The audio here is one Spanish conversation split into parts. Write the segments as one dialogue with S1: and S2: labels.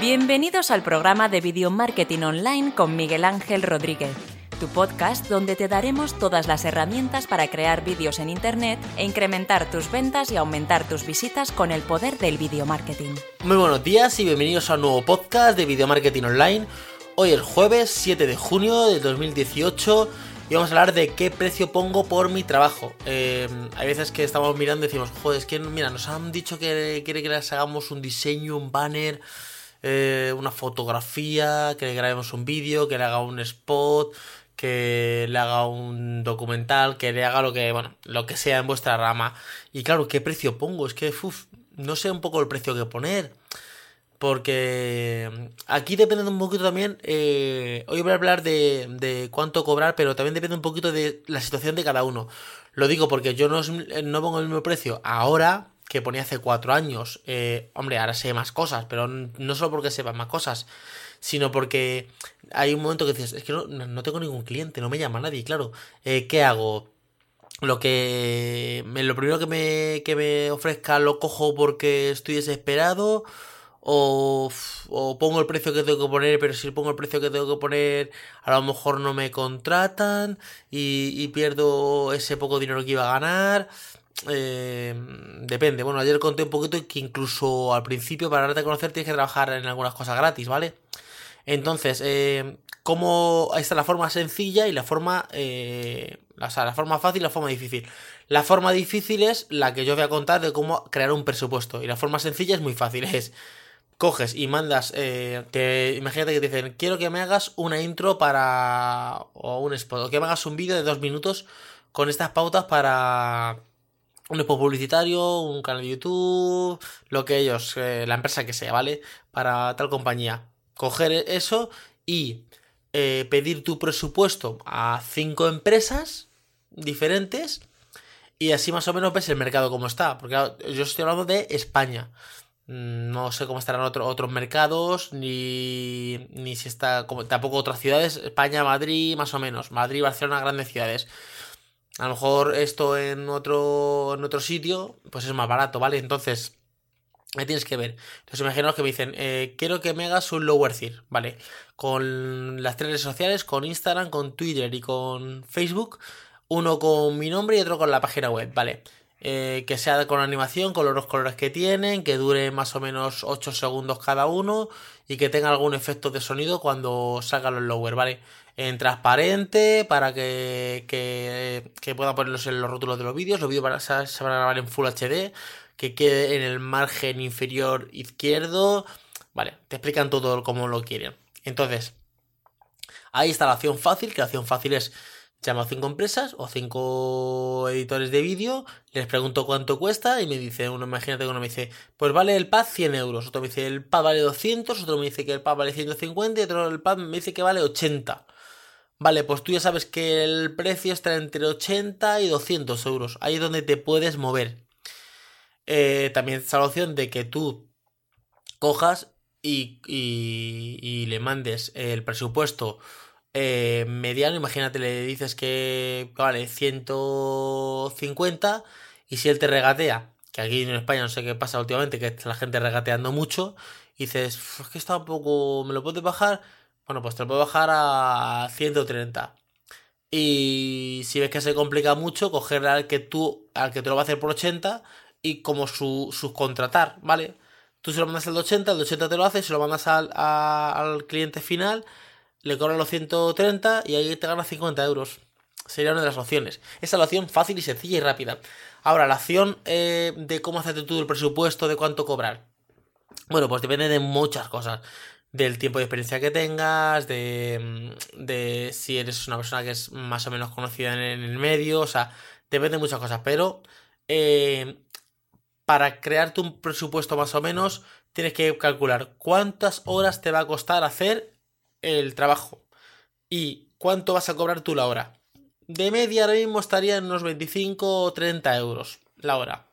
S1: Bienvenidos al programa de Video Marketing Online con Miguel Ángel Rodríguez, tu podcast donde te daremos todas las herramientas para crear vídeos en Internet e incrementar tus ventas y aumentar tus visitas con el poder del video marketing.
S2: Muy buenos días y bienvenidos a un nuevo podcast de Video Marketing Online. Hoy es jueves 7 de junio de 2018 y vamos a hablar de qué precio pongo por mi trabajo. Eh, hay veces que estamos mirando y decimos, joder, es que mira, nos han dicho que quiere que les hagamos un diseño, un banner, eh, una fotografía, que le grabemos un vídeo, que le haga un spot, que le haga un documental, que le haga lo que, bueno, lo que sea en vuestra rama. Y claro, ¿qué precio pongo? Es que, uff, no sé un poco el precio que poner. Porque aquí depende un poquito también. Eh, hoy voy a hablar de, de, cuánto cobrar, pero también depende un poquito de la situación de cada uno. Lo digo porque yo no, no pongo el mismo precio ahora que ponía hace cuatro años. Eh, hombre, ahora sé más cosas, pero no solo porque sepa más cosas, sino porque hay un momento que dices, es que no, tengo ningún cliente, no me llama nadie, claro. Eh, ¿Qué hago? Lo que. Lo primero que me, que me ofrezca lo cojo porque estoy desesperado o, pongo el precio que tengo que poner, pero si pongo el precio que tengo que poner, a lo mejor no me contratan y, pierdo ese poco dinero que iba a ganar. Eh, depende. Bueno, ayer conté un poquito que incluso al principio para darte a conocer tienes que trabajar en algunas cosas gratis, ¿vale? Entonces, eh, ¿cómo está la forma sencilla y la forma, eh, o sea, la forma fácil y la forma difícil? La forma difícil es la que yo voy a contar de cómo crear un presupuesto y la forma sencilla es muy fácil, es coges y mandas, eh, imagínate que te dicen, quiero que me hagas una intro para, o un spot, o que me hagas un vídeo de dos minutos con estas pautas para un spot publicitario, un canal de YouTube, lo que ellos, eh, la empresa que sea, ¿vale? Para tal compañía. Coger eso y eh, pedir tu presupuesto a cinco empresas diferentes y así más o menos ves el mercado como está. Porque yo estoy hablando de España. Mm, no sé cómo estarán otros mercados, ni, ni si está, como, tampoco otras ciudades, España, Madrid, más o menos, Madrid, Barcelona, grandes ciudades. A lo mejor esto en otro, en otro sitio, pues es más barato, ¿vale? Entonces, ahí tienes que ver. Entonces, imaginaos que me dicen, eh, quiero que me hagas un lower tier, ¿vale? Con las tres redes sociales, con Instagram, con Twitter y con Facebook. Uno con mi nombre y otro con la página web, ¿vale? Eh, que sea con animación, con los colores que tienen, que dure más o menos 8 segundos cada uno y que tenga algún efecto de sonido cuando salgan los lower, ¿vale? En transparente para que, que, que puedan ponerlos en los rótulos de los vídeos, los vídeos se, van a grabar en Full HD, que quede en el margen inferior izquierdo, ¿vale? Te explican todo como lo quieren. Entonces, la acción fácil, que la acción fácil es llamo a cinco empresas o cinco editores de vídeo, les pregunto cuánto cuesta y me dice, uno, imagínate que uno me dice, pues vale el pad 100 euros, otro me dice el pad vale 200, otro me dice que el pad vale 150 y otro el pad me dice que vale 80. Vale, pues tú ya sabes que el precio está entre 80 y 200 euros, ahí es donde te puedes mover. Eh, también está la opción de que tú cojas y, y, y le mandes el presupuesto eh, mediano, imagínate, le dices que vale 150 y si él te regatea, que aquí en España no sé qué pasa últimamente, que la gente regateando mucho, y dices, es que está un poco, ¿me lo puedes bajar? Bueno, pues te lo puedo bajar a 130. Y si ves que se complica mucho, coger al que tú, al que te lo va a hacer por 80 y como su, subcontratar, ¿vale? Tú se lo mandas al 80, el 80 te lo hace, se lo mandas al, al cliente final le cobran los 130 y ahí te ganas 50 euros. Sería una de las opciones. Esa es la opción fácil y sencilla y rápida. Ahora, la acción eh, de cómo hacerte tú el presupuesto, de cuánto cobrar. Bueno, pues depende de muchas cosas. Del tiempo de experiencia que tengas, de, de si eres una persona que es más o menos conocida en el medio, o sea, depende de muchas cosas. Pero eh, para crearte un presupuesto más o menos, tienes que calcular cuántas horas te va a costar hacer el trabajo. ¿Y cuánto vas a cobrar tú la hora? De media ahora mismo estaría en unos 25 o 30 euros la hora.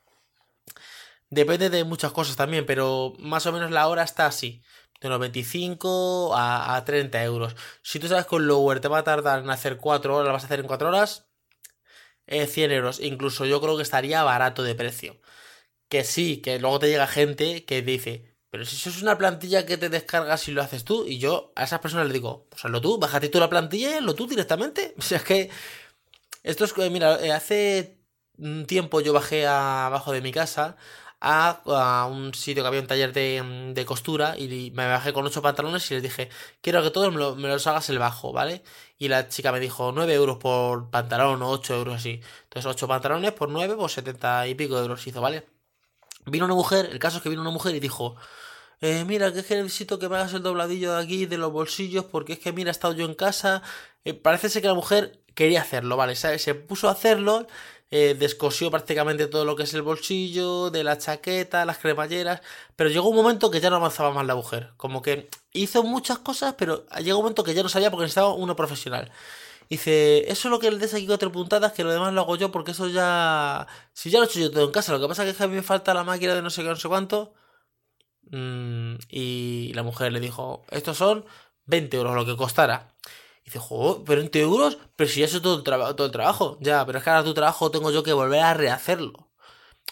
S2: Depende de muchas cosas también, pero más o menos la hora está así. De unos 25 a, 30 euros. Si tú sabes que un lower te va a tardar en hacer 4 horas, vas a hacer en 4 horas, 100 euros. Incluso yo creo que estaría barato de precio. Que sí, que luego te llega gente que dice, pero si eso es una plantilla que te descargas y lo haces tú, y yo a esas personas les digo, pues hazlo tú, bájate tú la plantilla y hazlo tú directamente. O sea, es que esto es, mira, eh, hace un tiempo yo bajé abajo de mi casa a, un sitio que había un taller de, costura y me bajé con ocho pantalones y les dije, quiero que todos me, los hagas el bajo, ¿vale? Y la chica me dijo, 9 euros por pantalón o 8 euros así. Entonces 8 pantalones por 9, pues 70 y pico de euros hizo, ¿vale? Vino una mujer, el caso es que vino una mujer y dijo, eh, mira, que es que necesito que me hagas el dobladillo de aquí, de los bolsillos, porque es que mira, he estado yo en casa. Eh, parece ser que la mujer quería hacerlo, ¿vale? Se puso a hacerlo, eh, descosió prácticamente todo lo que es el bolsillo, de la chaqueta, las cremalleras, pero llegó un momento que ya no avanzaba más la mujer. Como que hizo muchas cosas, pero llegó un momento que ya no sabía porque necesitaba uno profesional. Dice, eso es lo que le des aquí cuatro puntadas, que lo demás lo hago yo, porque eso ya... Si ya lo he hecho yo todo en casa, lo que pasa es que a mí me falta la máquina de no sé qué, no sé cuánto. Mm, y la mujer le dijo, estos son 20 euros, lo que costara. Y dice, joder, pero 20 euros, pero si ya es todo el, todo el trabajo. Ya, pero es que ahora tu trabajo tengo yo que volver a rehacerlo.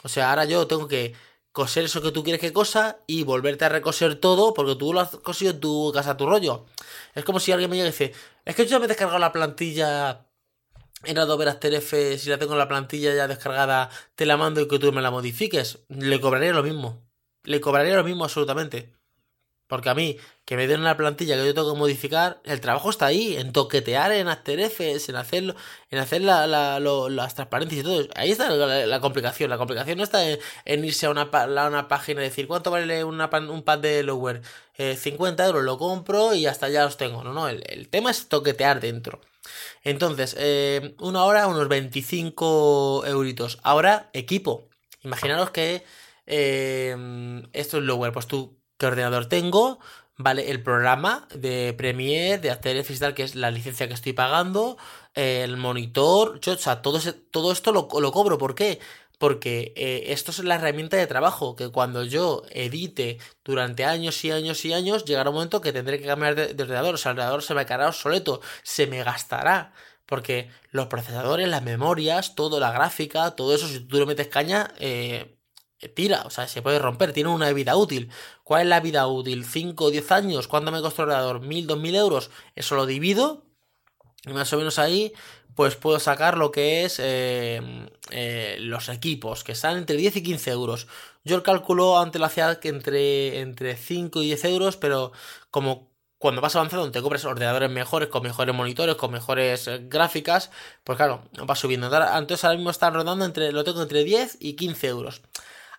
S2: O sea, ahora yo tengo que coser eso que tú quieres que cosa y volverte a recoser todo porque tú lo has cosido en tu casa, tu rollo. Es como si alguien me llega y dice, es que yo ya me he descargado la plantilla en Adobe After Effects, si la tengo en la plantilla ya descargada, te la mando y que tú me la modifiques. Le cobraría lo mismo. Le cobraría lo mismo absolutamente. Porque a mí, que me den una plantilla que yo tengo que modificar, el trabajo está ahí, en toquetear en After Effects, en hacerlo, en hacer la, las transparencias y todo. Ahí está la, complicación. La complicación no está en, irse a una, página y decir, ¿cuánto vale un pad de lower? 50 eh, euros lo compro y hasta ya los tengo. No, no, el, tema es toquetear dentro. Entonces, eh, una hora, unos 25 euritos. Ahora, equipo. Imaginaros que eh, esto es lower, pues tú qué ordenador tengo, ¿vale? El programa de Premiere, de After Effects, tal, que es la licencia que estoy pagando, el monitor, yo, o sea, todo, esto lo, cobro. ¿Por qué? Porque eh, esto es la herramienta de trabajo, que cuando yo edite durante años y años y años, llegará un momento que tendré que cambiar de, ordenador. O sea, el ordenador se me quedará obsoleto, se me gastará. Porque los procesadores, las memorias, todo, la gráfica, todo eso, si tú le metes caña, eh, tira, o sea, se puede romper, tiene una vida útil. ¿Cuál es la vida útil? ¿5 o 10 años? ¿Cuánto me costó el ordenador? ¿1000, 2000 euros? Eso lo divido y más o menos ahí pues puedo sacar lo que es eh, eh, los equipos, que están entre 10 y 15 euros. Yo el cálculo antes lo hacía entre, entre 5 y 10 euros, pero como cuando vas avanzando te compras ordenadores mejores, con mejores monitores, con mejores eh, gráficas, pues claro, va subiendo. Entonces ahora mismo están rodando entre, lo tengo entre 10 y 15 euros.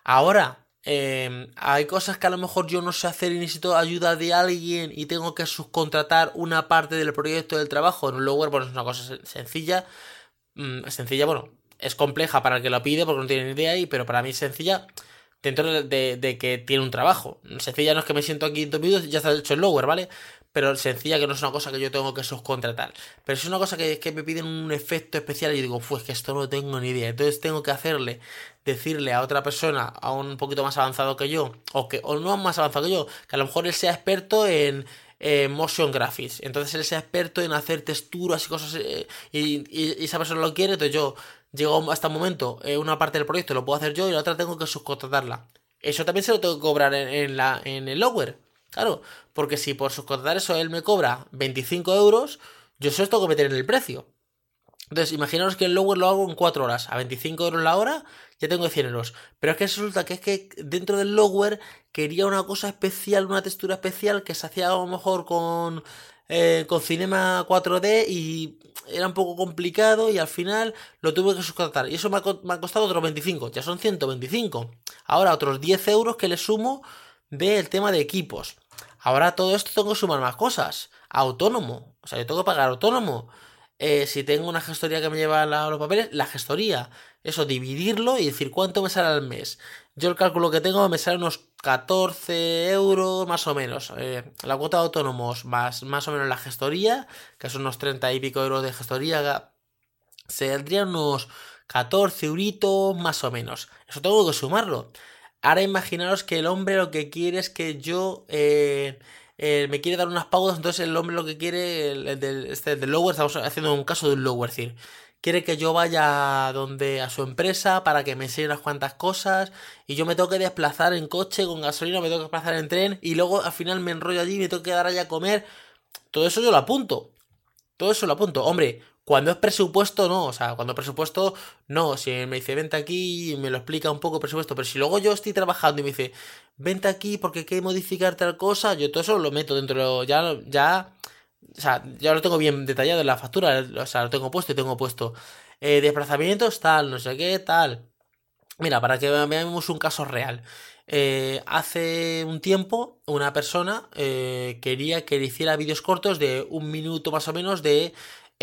S2: Ahora, em, hay cosas que a lo mejor yo no sé hacer y necesito ayuda de alguien y tengo que subcontratar una parte del proyecto del trabajo en un lower, bueno, es una cosa sencilla. Mm, sencilla, bueno, es compleja para el que lo pide porque no tiene ni idea ahí, pero para mí es sencilla dentro de, que tiene un trabajo. Sencilla no es que me siento aquí en dos minutos y ya está hecho el lower, ¿vale? Pero sencilla que no es una cosa que yo tengo que subcontratar. Pero es una cosa que, que me piden un efecto especial y digo, pues que esto no tengo ni idea. Entonces tengo que hacerle, decirle a otra persona, a un poquito más avanzado que yo, o que o no más avanzado que yo, que a lo mejor él sea experto en, motion graphics. Entonces él sea experto en hacer texturas y cosas eh, y, esa persona lo quiere, entonces yo llego hasta un momento, eh, una parte del proyecto lo puedo hacer yo y la otra tengo que subcontratarla. Eso también se lo tengo que cobrar en, la, en el lower. Claro, porque si por subcontratar eso él me cobra 25 euros, yo eso tengo que meter en el precio. Entonces, imaginaos que el lower lo hago en 4 horas, a 25 euros la hora, ya tengo 100 euros. Pero es que resulta que es que dentro del lower quería una cosa especial, una textura especial que se hacía a lo mejor con, eh, con Cinema 4D y era un poco complicado y al final lo tuve que subcontratar. Y eso me ha, me ha costado otros 25, ya son 125. Ahora otros 10 euros que le sumo del tema de equipos. Ahora todo esto tengo que sumar más cosas. Autónomo. O sea, yo tengo que pagar autónomo. Eh, si tengo una gestoría que me lleva los papeles, la gestoría. Eso, dividirlo y decir cuánto me sale al mes. Yo el cálculo que tengo me sale unos 14 euros más o menos. Eh, la cuota de autónomos más, más o menos la gestoría, que son unos 30 y pico euros de gestoría, saldrían unos 14 euritos más o menos. Eso tengo que sumarlo. Ahora imaginaros que el hombre lo que quiere es que yo eh, eh, me quiere dar unas pautas, entonces el hombre lo que quiere, el, del, este, del lower, estamos haciendo un caso de un lower, decir, quiere que yo vaya donde a su empresa para que me enseñe unas cuantas cosas y yo me tengo que desplazar en coche con gasolina, me tengo que desplazar en tren y luego al final me enrollo allí y me tengo que dar allá a comer. Todo eso yo lo apunto. Todo eso lo apunto. Hombre, cuando es presupuesto, no. O sea, cuando es presupuesto, no. Si me dice, vente aquí y me lo explica un poco presupuesto. Pero si luego yo estoy trabajando y me dice, vente aquí porque hay que modificar tal cosa, yo todo eso lo meto dentro. Ya, ya. O sea, ya lo tengo bien detallado en la factura. O sea, lo tengo puesto y tengo puesto. Eh, desplazamientos, tal, no sé qué, tal. Mira, para que veamos un caso real. Eh, hace un tiempo una persona eh, quería que le hiciera vídeos cortos de un minuto más o menos de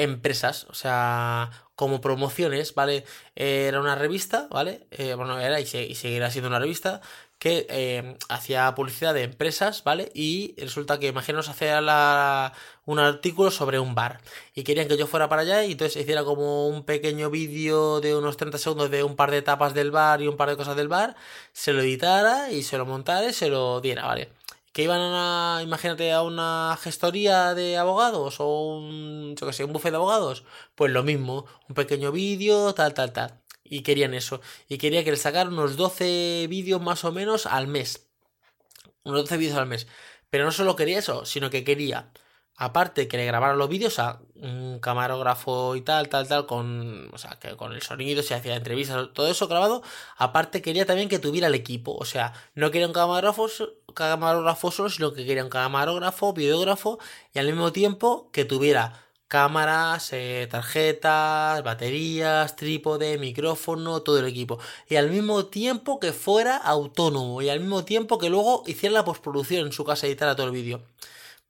S2: empresas, o sea, como promociones, ¿vale? era una revista, ¿vale? Eh, bueno, era y, seguirá siendo una revista que eh, hacía publicidad de empresas, ¿vale? Y resulta que, imaginaos, hacía un artículo sobre un bar. Y querían que yo fuera para allá y entonces hiciera como un pequeño vídeo de unos 30 segundos de un par de etapas del bar y un par de cosas del bar, se lo editara y se lo montara y se lo diera, ¿vale? Que iban a, imagínate, a una gestoría de abogados o un, yo un buffet de abogados, pues lo mismo, un pequeño vídeo, tal, tal, tal. Y querían eso. Y quería que le sacaran unos 12 vídeos más o menos al mes. Unos 12 vídeos al mes. Pero no solo quería eso, sino que quería aparte que le grabaran los vídeos a un camarógrafo y tal, tal, tal, con, o sea, que con el sonido, se hacía entrevistas, todo eso grabado, aparte quería también que tuviera el equipo, o sea, no quería un camarógrafo, camarógrafo solo, sino que quería un camarógrafo, videógrafo, y al mismo tiempo que tuviera cámaras, eh, tarjetas, baterías, trípode, micrófono, todo el equipo. Y al mismo tiempo que fuera autónomo. Y al mismo tiempo que luego hiciera la postproducción en su casa y editara todo el vídeo.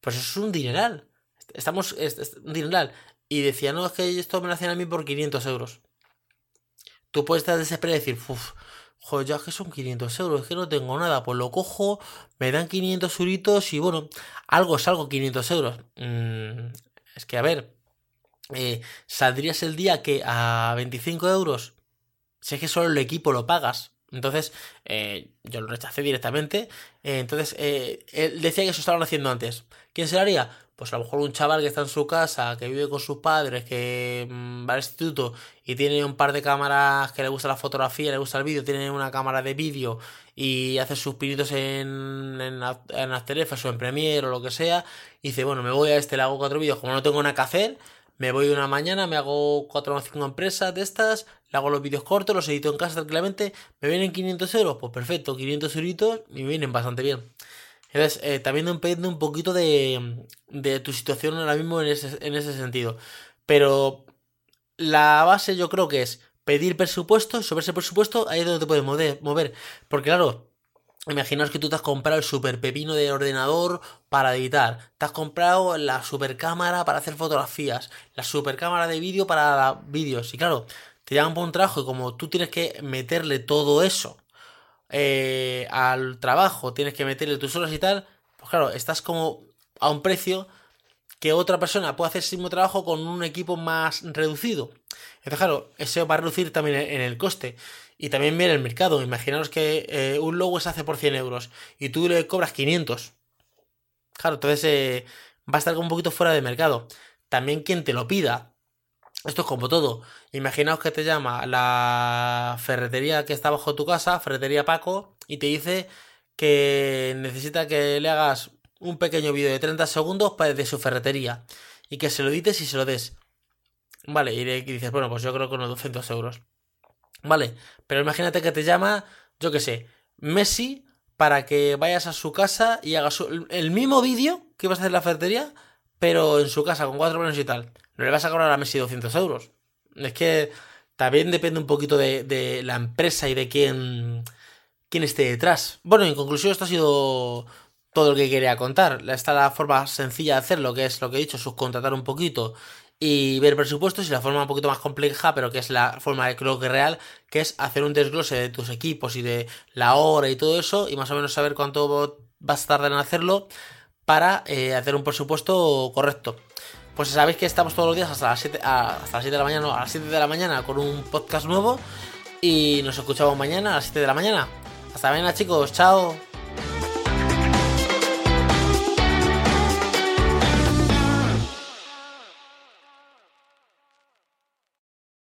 S2: Pues eso es un dineral. Estamos, es, un dineral. Y decía, no, es que esto me lo hacen a mí por 500 euros. Tú puedes estar desesperado y decir, uff, joder, ya que son 500 euros, es que no tengo nada, pues lo cojo, me dan 500 euritos y bueno, algo es algo, 500 euros. Mm, es que, a ver, eh, ¿saldrías el día que a 25 euros? Si es que solo el equipo lo pagas, entonces, eh, yo lo rechacé directamente. Eh, entonces, eh, él decía que eso estaban haciendo antes. ¿Quién se lo haría? Pues a lo mejor un chaval que está en su casa, que vive con sus padres, que mm, va al instituto y tiene un par de cámaras que le gusta la fotografía, le gusta el vídeo, tiene una cámara de vídeo y hace sus pinitos en, en, en After o en Premiere o lo que sea. Y dice, bueno, me voy a este, le hago cuatro vídeos, como no tengo nada que hacer, me voy una mañana, me hago cuatro o cinco empresas de estas, le hago los vídeos cortos, los edito en casa tranquilamente, me vienen 500 euros, pues perfecto, 500 euritos y me vienen bastante bien. Entonces, eh, también depende un poquito de, de, tu situación ahora mismo en ese, en ese sentido. Pero la base yo creo que es pedir presupuesto, sobre ese presupuesto ahí es donde te puedes mover. Porque claro, Imaginaos que tú te has comprado el super pepino de ordenador para editar. Te has comprado la super cámara para hacer fotografías. La super cámara de vídeo para vídeos. Y claro, te llaman por un trabajo y como tú tienes que meterle todo eso eh, al trabajo, tienes que meterle tus horas y tal, pues claro, estás como a un precio que otra persona puede hacer ese mismo trabajo con un equipo más reducido. Entonces, claro, eso va a reducir también en el coste. Y también viene el mercado. Imaginaos que eh, un logo se hace por 100 euros y tú le cobras 500. Claro, entonces eh, va a estar un poquito fuera de mercado. También quien te lo pida. Esto es como todo. Imaginaos que te llama la ferretería que está bajo tu casa, ferretería Paco, y te dice que necesita que le hagas un pequeño vídeo de 30 segundos de su ferretería y que se lo edites y se lo des. Vale, y dices, bueno, pues yo creo que unos 200 euros. Vale, pero imagínate que te llama, yo qué sé, Messi para que vayas a su casa y hagas el mismo vídeo que vas a hacer en la ferretería, pero en su casa con cuatro menos y tal. No le vas a cobrar a Messi 200 euros. Es que también depende un poquito de, de la empresa y de quién, quién esté detrás. Bueno, en conclusión, esto ha sido todo lo que quería contar. Esta es la forma sencilla de hacerlo, que es lo que he dicho, subcontratar un poquito y ver presupuestos y la forma un poquito más compleja, pero que es la forma de creo que real, que es hacer un desglose de tus equipos y de la hora y todo eso y más o menos saber cuánto vas a tardar en hacerlo para eh, hacer un presupuesto correcto. Pues sabéis que estamos todos los días hasta las 7, hasta las 7 de la mañana, a las 7 de la mañana con un podcast nuevo y nos escuchamos mañana a las 7 de la mañana. Hasta mañana chicos, chao.